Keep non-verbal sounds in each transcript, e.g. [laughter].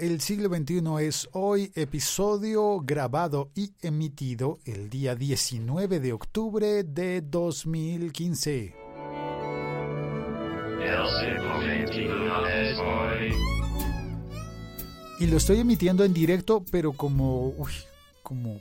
El siglo XXI es hoy episodio grabado y emitido el día 19 de octubre de 2015. Y lo estoy emitiendo en directo, pero como, uy, como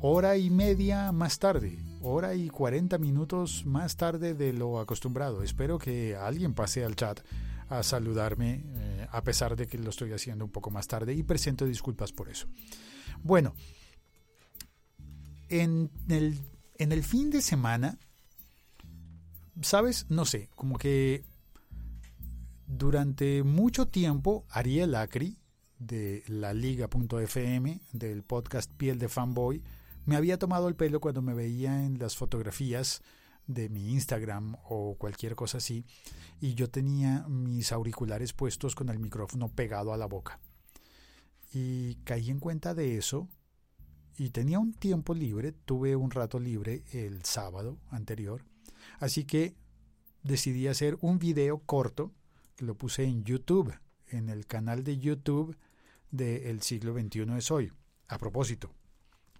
hora y media más tarde, hora y 40 minutos más tarde de lo acostumbrado. Espero que alguien pase al chat a saludarme, eh, a pesar de que lo estoy haciendo un poco más tarde y presento disculpas por eso. Bueno, en el, en el fin de semana, ¿sabes? No sé, como que durante mucho tiempo Ariel Acri de la liga.fm del podcast Piel de Fanboy me había tomado el pelo cuando me veía en las fotografías de mi Instagram o cualquier cosa así y yo tenía mis auriculares puestos con el micrófono pegado a la boca. Y caí en cuenta de eso y tenía un tiempo libre, tuve un rato libre el sábado anterior, así que decidí hacer un video corto que lo puse en YouTube, en el canal de YouTube de siglo XXI es hoy. A propósito,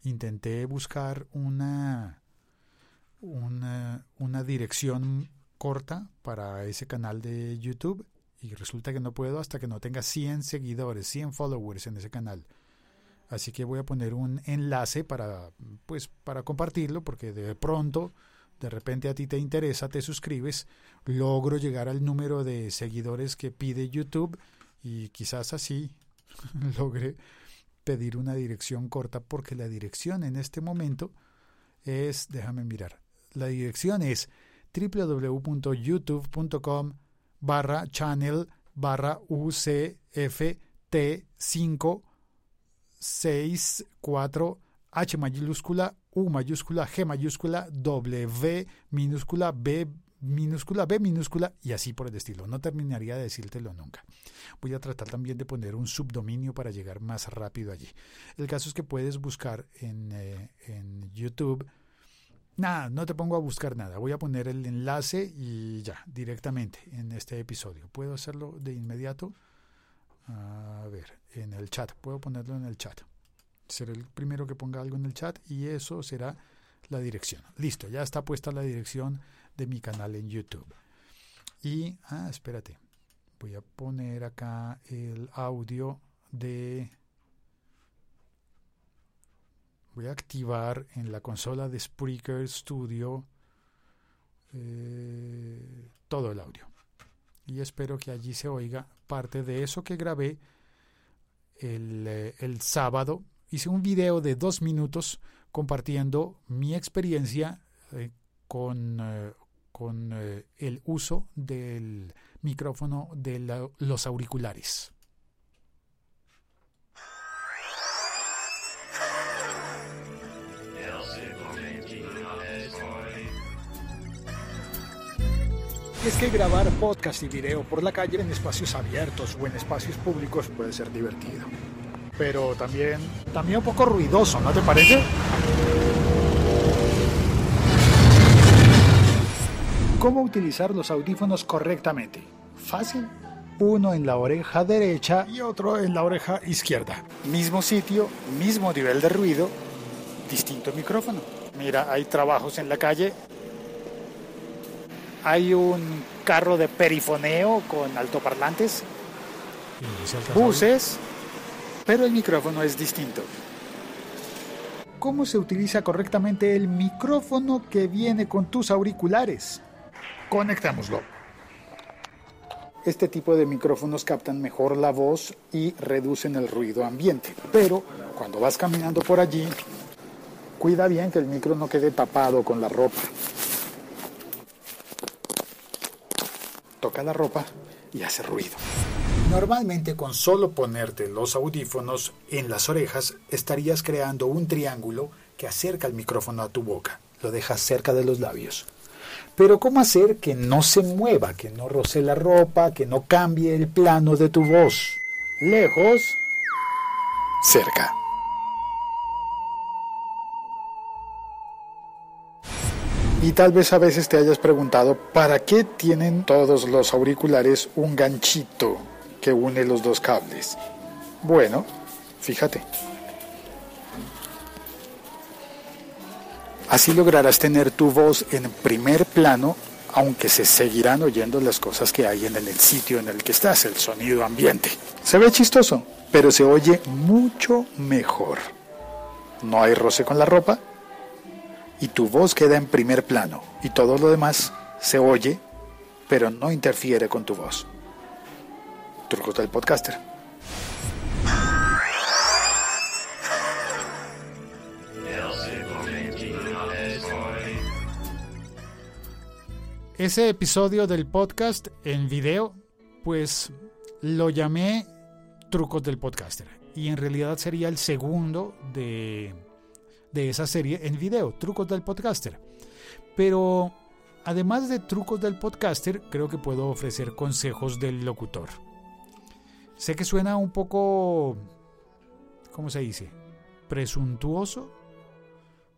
intenté buscar una, una, una dirección corta para ese canal de YouTube y resulta que no puedo hasta que no tenga 100 seguidores, 100 followers en ese canal. Así que voy a poner un enlace para pues para compartirlo porque de pronto de repente a ti te interesa, te suscribes, logro llegar al número de seguidores que pide YouTube y quizás así [laughs] logre pedir una dirección corta porque la dirección en este momento es, déjame mirar, la dirección es www.youtube.com barra channel barra UCFT564 H mayúscula, U mayúscula, G mayúscula, W minúscula, B minúscula, B minúscula y así por el estilo. No terminaría de decírtelo nunca. Voy a tratar también de poner un subdominio para llegar más rápido allí. El caso es que puedes buscar en, eh, en YouTube Nada, no te pongo a buscar nada. Voy a poner el enlace y ya, directamente en este episodio. ¿Puedo hacerlo de inmediato? A ver, en el chat. Puedo ponerlo en el chat. Seré el primero que ponga algo en el chat y eso será la dirección. Listo, ya está puesta la dirección de mi canal en YouTube. Y, ah, espérate. Voy a poner acá el audio de voy a activar en la consola de Spreaker Studio eh, todo el audio. Y espero que allí se oiga parte de eso que grabé el, eh, el sábado. Hice un video de dos minutos compartiendo mi experiencia eh, con, con el uso del micrófono de los auriculares. Es que grabar podcast y video por la calle en espacios abiertos o en espacios públicos puede ser divertido. Pero también, también un poco ruidoso, ¿no te parece? ¿Cómo utilizar los audífonos correctamente? Fácil. Uno en la oreja derecha y otro en la oreja izquierda. Mismo sitio, mismo nivel de ruido, distinto micrófono. Mira, hay trabajos en la calle hay un carro de perifoneo con altoparlantes, buses, pero el micrófono es distinto. ¿Cómo se utiliza correctamente el micrófono que viene con tus auriculares? Conectámoslo. Este tipo de micrófonos captan mejor la voz y reducen el ruido ambiente. Pero cuando vas caminando por allí, cuida bien que el micro no quede tapado con la ropa. Toca la ropa y hace ruido. Normalmente con solo ponerte los audífonos en las orejas estarías creando un triángulo que acerca el micrófono a tu boca, lo dejas cerca de los labios. Pero ¿cómo hacer que no se mueva, que no roce la ropa, que no cambie el plano de tu voz? Lejos, cerca. Y tal vez a veces te hayas preguntado, ¿para qué tienen todos los auriculares un ganchito que une los dos cables? Bueno, fíjate. Así lograrás tener tu voz en primer plano, aunque se seguirán oyendo las cosas que hay en el sitio en el que estás, el sonido ambiente. Se ve chistoso, pero se oye mucho mejor. No hay roce con la ropa y tu voz queda en primer plano y todo lo demás se oye, pero no interfiere con tu voz. Trucos del podcaster. Ese episodio del podcast en video, pues lo llamé Trucos del Podcaster. Y en realidad sería el segundo de, de esa serie en video, Trucos del Podcaster. Pero además de Trucos del Podcaster, creo que puedo ofrecer consejos del locutor. Sé que suena un poco, ¿cómo se dice? Presuntuoso,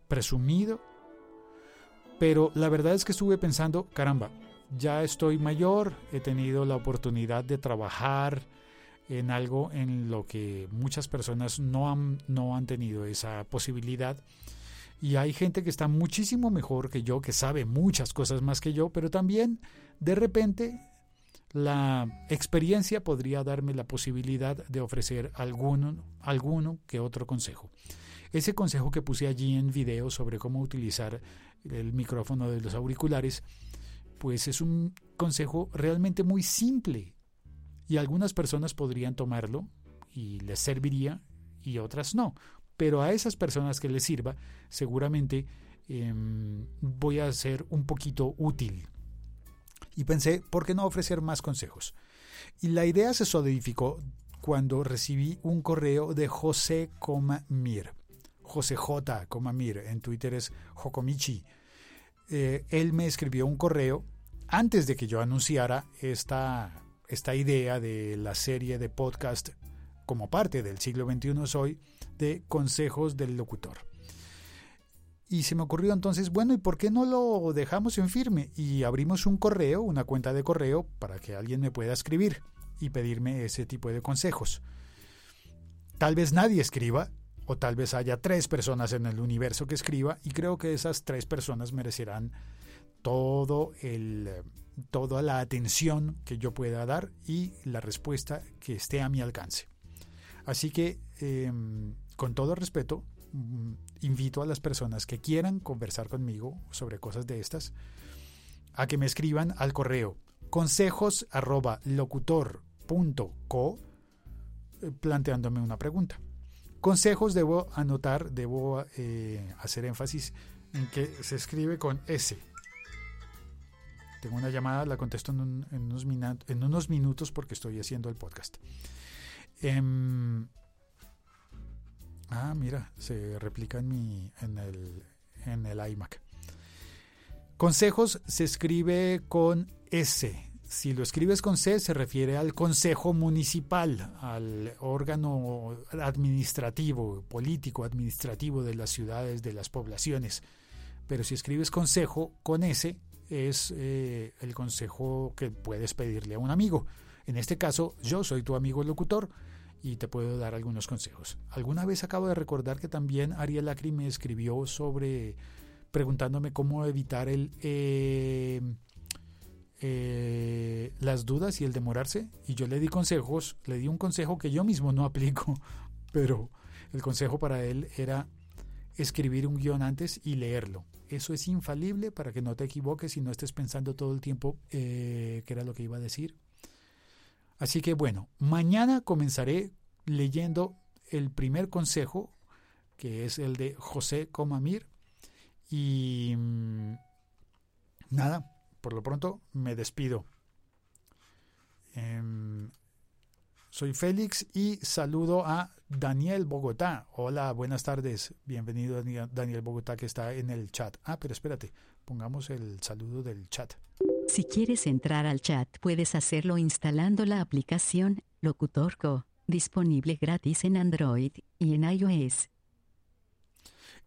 presumido, pero la verdad es que estuve pensando, caramba, ya estoy mayor, he tenido la oportunidad de trabajar en algo en lo que muchas personas no han, no han tenido esa posibilidad. Y hay gente que está muchísimo mejor que yo, que sabe muchas cosas más que yo, pero también de repente la experiencia podría darme la posibilidad de ofrecer alguno, alguno que otro consejo. Ese consejo que puse allí en video sobre cómo utilizar el micrófono de los auriculares, pues es un consejo realmente muy simple y algunas personas podrían tomarlo y les serviría y otras no. Pero a esas personas que les sirva, seguramente em, voy a ser un poquito útil. Y pensé, ¿por qué no ofrecer más consejos? Y la idea se solidificó cuando recibí un correo de José Mir. José J. Mir, en Twitter es Jokomichi. Eh, él me escribió un correo antes de que yo anunciara esta esta idea de la serie de podcast como parte del siglo XXI soy de consejos del locutor. Y se me ocurrió entonces, bueno, ¿y por qué no lo dejamos en firme? Y abrimos un correo, una cuenta de correo, para que alguien me pueda escribir y pedirme ese tipo de consejos. Tal vez nadie escriba, o tal vez haya tres personas en el universo que escriba, y creo que esas tres personas merecerán todo el toda la atención que yo pueda dar y la respuesta que esté a mi alcance. Así que, em, con todo respeto, mm, invito a las personas que quieran conversar conmigo sobre cosas de estas a que me escriban al correo consejos eh, planteándome una pregunta. Consejos debo anotar, debo eh, hacer énfasis en que se escribe con S, tengo una llamada, la contesto en, unos, en unos, minutos porque estoy haciendo el podcast. Em, ah, mira, se replica en, mi, en, el, en el iMac. Consejos se escribe con S. Si lo escribes con C, se refiere al Consejo Municipal, al órgano administrativo, político, administrativo de las ciudades, de las poblaciones. Pero si escribes consejo con S, es eh, el consejo que puedes pedirle a un amigo. En este caso, yo soy tu amigo locutor y te puedo dar algunos consejos. Alguna vez acabo de recordar que también Ariel Lacri me escribió sobre preguntándome cómo evitar el eh, eh, las dudas y el demorarse y yo le di consejos, le di un consejo que yo mismo no [laughs] aplico, pero el consejo para él era escribir un guion antes y leerlo. Eso es infalible para que no te equivoques y no estés pensando todo el tiempo eh, qué era lo que iba a decir. Así que bueno, mañana comenzaré leyendo el primer consejo, que es el de José Comamir. Y mm, nada, por lo pronto me despido. Em, soy Félix y saludo a Daniel Bogotá. Hola, buenas tardes. Bienvenido Daniel Bogotá que está en el chat. Ah, pero espérate, pongamos el saludo del chat. Si quieres entrar al chat, puedes hacerlo instalando la aplicación Locutorco, disponible gratis en Android y en iOS.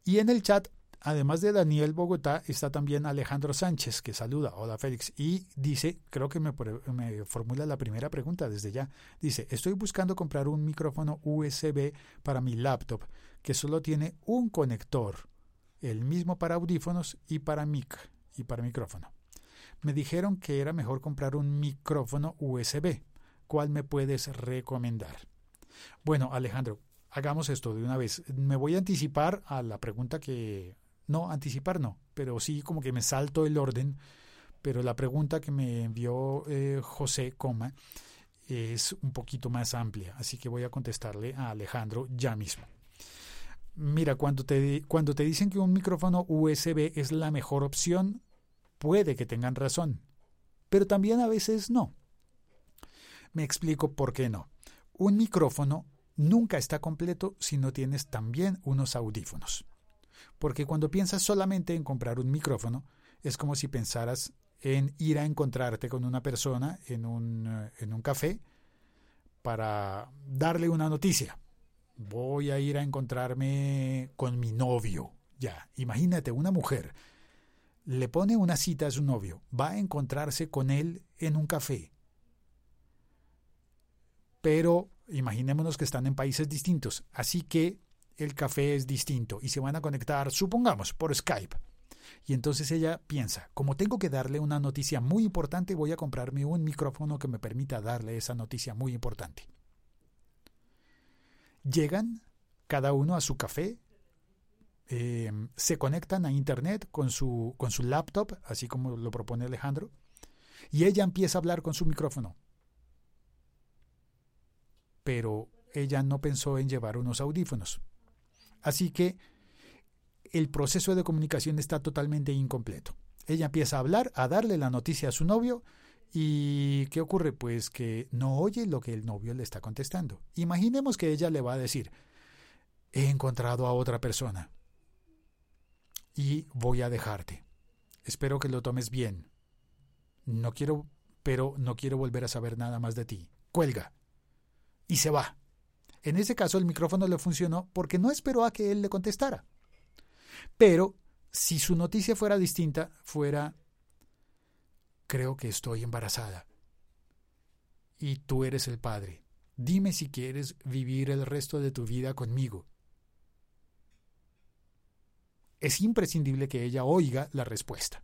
Y en el chat además de Daniel Bogotá, está también Alejandro Sánchez, que saluda. Hola Félix. Y dice, creo que me, me, formula la primera pregunta desde ya. Dice, estoy buscando comprar un micrófono USB para mi laptop, que solo tiene un conector, el mismo para audífonos y para mic y para micrófono. Me dijeron que era mejor comprar un micrófono USB. ¿Cuál me puedes recomendar? Bueno, Alejandro, hagamos esto de una vez. Me voy a anticipar a la pregunta que... No, anticipar no, pero sí como que me salto el orden. Pero la pregunta que me envió eh, José Coma es un poquito más amplia, así que voy a contestarle a Alejandro ya mismo. Mira, cuando te, cuando te dicen que un micrófono USB es la mejor opción, puede que tengan razón, pero también a veces no. Me explico por qué no. Un micrófono nunca está completo si no tienes también unos audífonos. Porque cuando piensas solamente en comprar un micrófono, es como si pensaras en ir a encontrarte con una persona en un, eh, en un café para darle una noticia. Voy a ir a encontrarme con mi novio. Ya, imagínate una mujer. Le pone una cita a su novio. Va a encontrarse con él en un café. Pero imaginémonos que están en países distintos, así que el café es distinto y se van a conectar, supongamos, por Skype. Y entonces ella piensa, como tengo que darle una noticia muy importante, voy a comprarme un micrófono que me permita darle esa noticia muy importante. Llegan cada uno a su café, em, se conectan a Internet con su, con su laptop, así como lo propone Alejandro, y ella empieza a hablar con su micrófono pero ella no pensó en llevar unos audífonos. Así que el proceso de comunicación está totalmente incompleto. Ella empieza a hablar, a darle la noticia a su novio y ¿qué ocurre? Pues que no oye lo que el novio le está contestando. Imaginemos que ella le va a decir, he encontrado a otra persona y voy a dejarte. Espero que lo tomes bien. No quiero, pero no quiero volver a saber nada más de ti. Cuelga y se va. En ese caso el micrófono le funcionó porque no esperó a que él le contestara. Pero si su noticia fuera distinta, fuera, creo que estoy embarazada. Y tú eres el padre. Dime si quieres vivir el resto de tu vida conmigo. Es imprescindible que ella oiga la respuesta.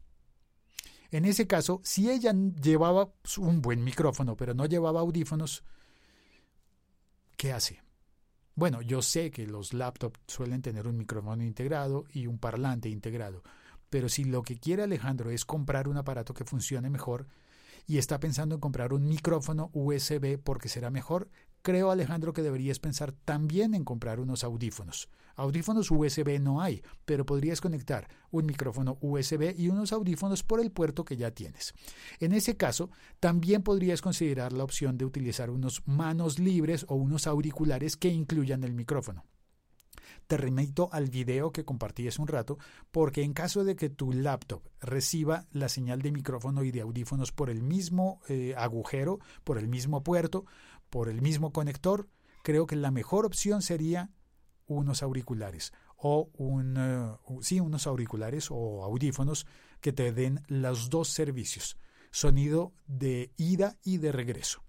En ese caso, si ella llevaba un buen micrófono, pero no llevaba audífonos, ¿Qué hace? Bueno, yo sé que los laptops suelen tener un micrófono integrado y un parlante integrado, pero si lo que quiere Alejandro es comprar un aparato que funcione mejor y está pensando en comprar un micrófono USB porque será mejor, creo Alejandro que deberías pensar también en comprar unos audífonos. Audífonos USB no hay, pero podrías conectar un micrófono USB y unos audífonos por el puerto que ya tienes. En ese caso, también podrías considerar la opción de utilizar unos manos libres o unos auriculares que incluyan el micrófono te remito al video que compartí hace un rato, porque en caso de que tu laptop reciba la señal de micrófono y de audífonos por el mismo eh, agujero, por el mismo puerto, por el mismo conector, creo que la mejor opción sería unos auriculares o un, eh, sí, unos auriculares o audífonos que te den los dos servicios, sonido de ida y de regreso.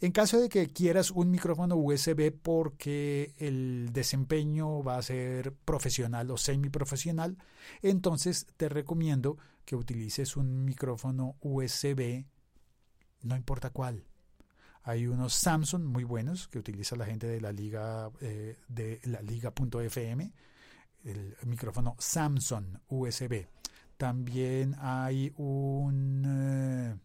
En caso de que quieras un micrófono USB porque el desempeño va a ser profesional o semiprofesional, entonces te recomiendo que utilices un micrófono USB, no importa cuál, hay unos Samsung muy buenos que utiliza la gente de la liga eh, de la liga.fm, el micrófono Samsung USB. También hay un eh,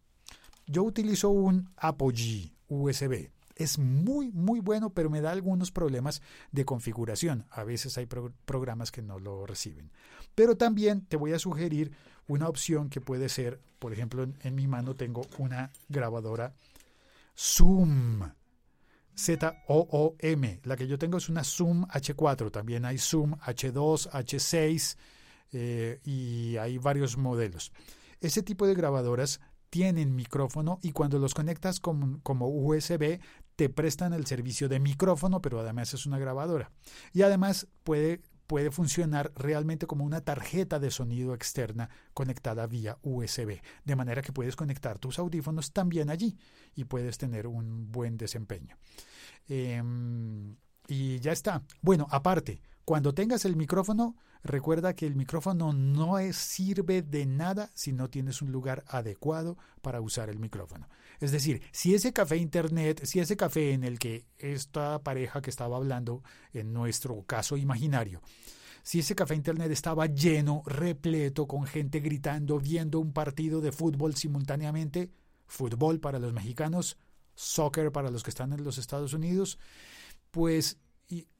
yo utilizo un Apogee USB. Es muy, muy bueno, pero me da algunos problemas de configuración. A veces hay programas que no lo reciben. Pero también te voy a sugerir una opción que puede ser, por ejemplo, en mi mano tengo una grabadora Zoom. Z-O-O-M. La que yo tengo es una Zoom H4. También hay Zoom H2, H6 eh, y hay varios modelos. Ese tipo de grabadoras tienen micrófono y cuando los conectas como, como USB te prestan el servicio de micrófono, pero además es una grabadora. Y además puede puede funcionar realmente como una tarjeta de sonido externa conectada vía USB, de manera que puedes conectar tus audífonos también allí y puedes tener un buen desempeño. Em, y ya está. Bueno, aparte, cuando tengas el micrófono, recuerda que el micrófono no sirve de nada si no tienes un lugar adecuado para usar el micrófono. Es decir, si ese café internet, si ese café en el que esta pareja que estaba hablando, en nuestro caso imaginario, si ese café internet estaba lleno, repleto, con gente gritando, viendo un partido de fútbol simultáneamente, fútbol para los mexicanos, soccer para los que están en los Estados Unidos, pues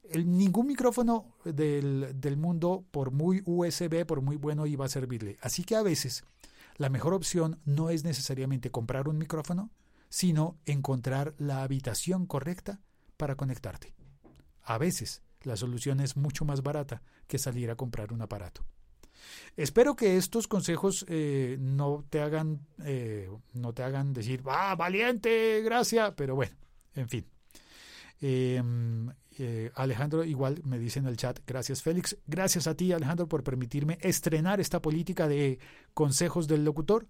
el, ningún micrófono del, del mundo, por muy USB, por muy bueno, iba a servirle. Así que a veces la mejor opción no es necesariamente comprar un micrófono, sino encontrar la habitación correcta para conectarte. A veces la solución es mucho más barata que salir a comprar un aparato. Espero que estos consejos eh, no te hagan eh, no te hagan decir ah valiente gracias pero bueno en fin em, eh, Alejandro igual me dice en el chat gracias Félix gracias a ti Alejandro por permitirme estrenar esta política de consejos del locutor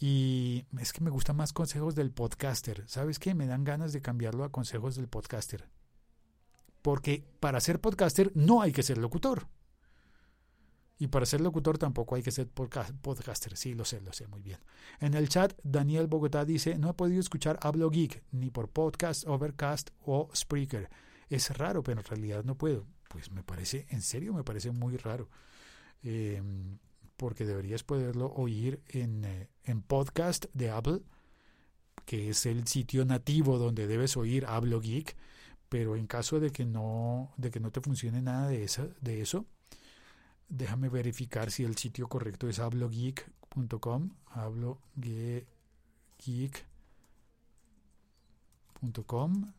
y es que me gustan más consejos del podcaster sabes qué me dan ganas de cambiarlo a consejos del podcaster porque para ser podcaster no hay que ser locutor y para ser locutor tampoco hay que ser podcaster. Sí, lo sé, lo sé muy bien. En el chat, Daniel Bogotá dice, no he podido escuchar Hablo Geek ni por podcast, Overcast o Spreaker. Es raro, pero en realidad no puedo. Pues me parece, en serio, me parece muy raro. Em, porque deberías poderlo oír en, eh, en podcast de Apple, que es el sitio nativo donde debes oír Hablo Geek. Pero en caso de que no, de que no te funcione nada de, esa, de eso, Déjame verificar si el sitio correcto es hablogeek.com. Hablogeek.com.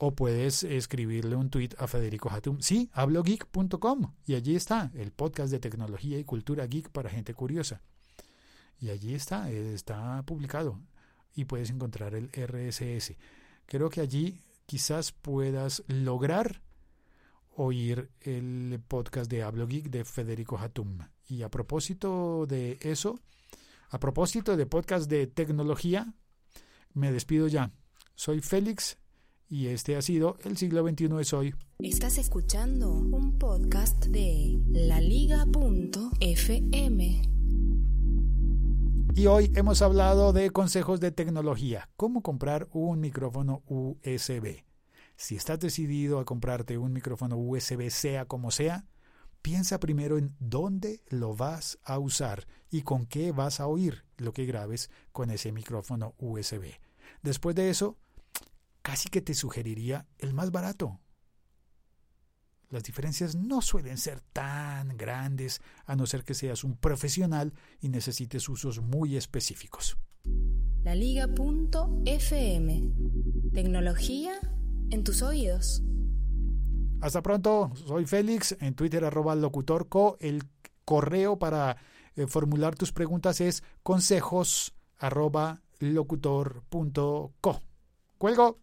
O puedes escribirle un tweet a Federico Hatum. Sí, hablogeek.com. Y allí está el podcast de tecnología y cultura geek para gente curiosa. Y allí está, está publicado. Y puedes encontrar el RSS. Creo que allí quizás puedas lograr oír el podcast de Hablo Geek de Federico Hatum. Y a propósito de eso, a propósito de podcast de tecnología, me despido ya. Soy Félix y este ha sido El siglo XXI es hoy. Estás escuchando un podcast de laliga.fm. Y hoy hemos hablado de consejos de tecnología, cómo comprar un micrófono USB. Si estás decidido a comprarte un micrófono USB sea como sea, piensa primero en dónde lo vas a usar y con qué vas a oír lo que grabes con ese micrófono USB. Después de eso, casi que te sugeriría el más barato. Las diferencias no suelen ser tan grandes a no ser que seas un profesional y necesites usos muy específicos. La Liga.fm Tecnología en tus oídos. Hasta pronto, soy Félix, en Twitter arroba locutorco. El correo para eh, formular tus preguntas es consejos arroba locutor.co. Cuelgo.